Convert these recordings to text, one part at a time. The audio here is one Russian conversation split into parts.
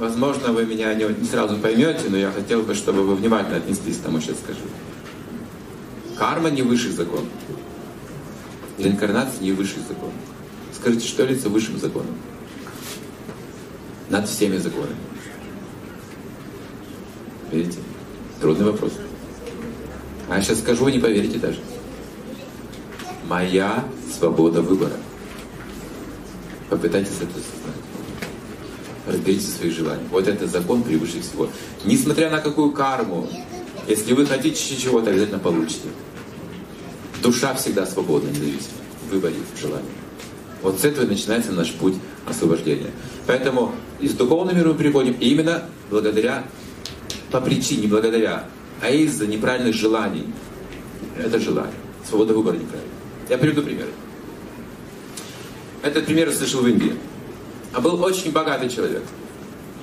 возможно, вы меня не, сразу поймете, но я хотел бы, чтобы вы внимательно отнеслись к тому, что я скажу. Карма не высший закон. Реинкарнация не высший закон. Скажите, что является высшим законом? Над всеми законами. Видите? Трудный вопрос. А я сейчас скажу, вы не поверите даже. Моя свобода выбора. Попытайтесь это осознать. Разберите свои желания. Вот это закон превыше всего. Несмотря на какую карму, если вы хотите чего-то, обязательно получите. Душа всегда свободна, независимо. В выборе, в. Вот с этого начинается наш путь освобождения. Поэтому из духовного мира мы приходим именно благодаря, по причине, не благодаря, а из-за неправильных желаний. Это желание. Свобода выбора неправильная. Я приведу пример. Этот пример я слышал в Индии. А был очень богатый человек.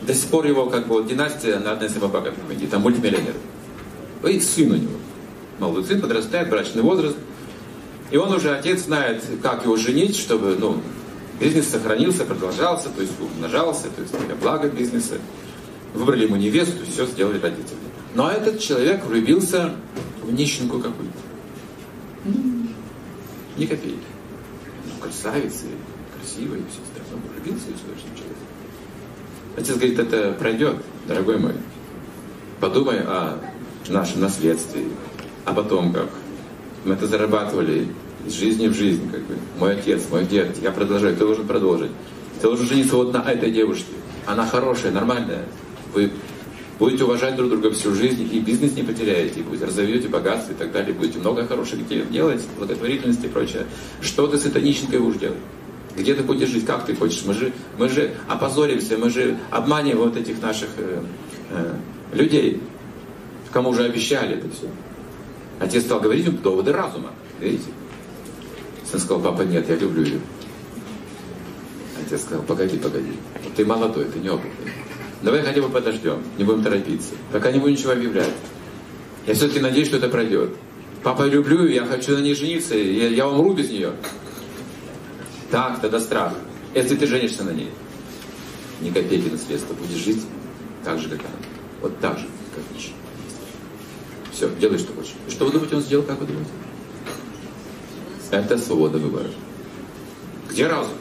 До сих пор его как бы династия, она одна из самых богатых в. Там мультимиллионер. И сын у него. Молодой сын подрастает, брачный возраст. И он уже, отец знает, как его женить, чтобы ну, бизнес сохранился, продолжался, то есть умножался, то есть для блага бизнеса. Выбрали ему невесту, все сделали родители. Но этот человек влюбился в нищенку какую-то. Ни копейки. Ну, красавица, красивая, все остальное. Он влюбился в человеческого человека. Отец говорит, это пройдет, дорогой мой. Подумай о нашем наследстве, о потомках. Мы это зарабатывали из жизни в жизнь, как бы. Мой отец, мой дед, я продолжаю, ты должен продолжить. Ты должен жениться вот на этой девушке. Она хорошая, нормальная. Вы будете уважать друг друга всю жизнь, и бизнес не потеряете, и разовьете богатство и так далее, будете много хороших дел делать, благотворительности и прочее. Что ты с этой нищенкой будешь делать? Где ты будешь жить, как ты хочешь? Мы же, мы же опозоримся, мы же обманем вот этих наших э, э, людей, кому уже обещали это все. Отец стал говорить им доводы разума. Видите? Сын сказал, папа, нет, я люблю ее. Отец сказал, погоди, погоди. Ты молодой, ты неопытный. Давай хотя бы подождем, не будем торопиться. Пока не будем ничего объявлять. Я все-таки надеюсь, что это пройдет. Папа, я люблю ее, я хочу на ней жениться, я, я умру без нее. Так, тогда страх. Если ты женишься на ней, ни копейки наследства, будешь жить так же, как она. Вот так же, как нищий. Все, делай, что хочешь. И что вы думаете, он сделал, как вы думаете? Это свобода выбора. Где разум?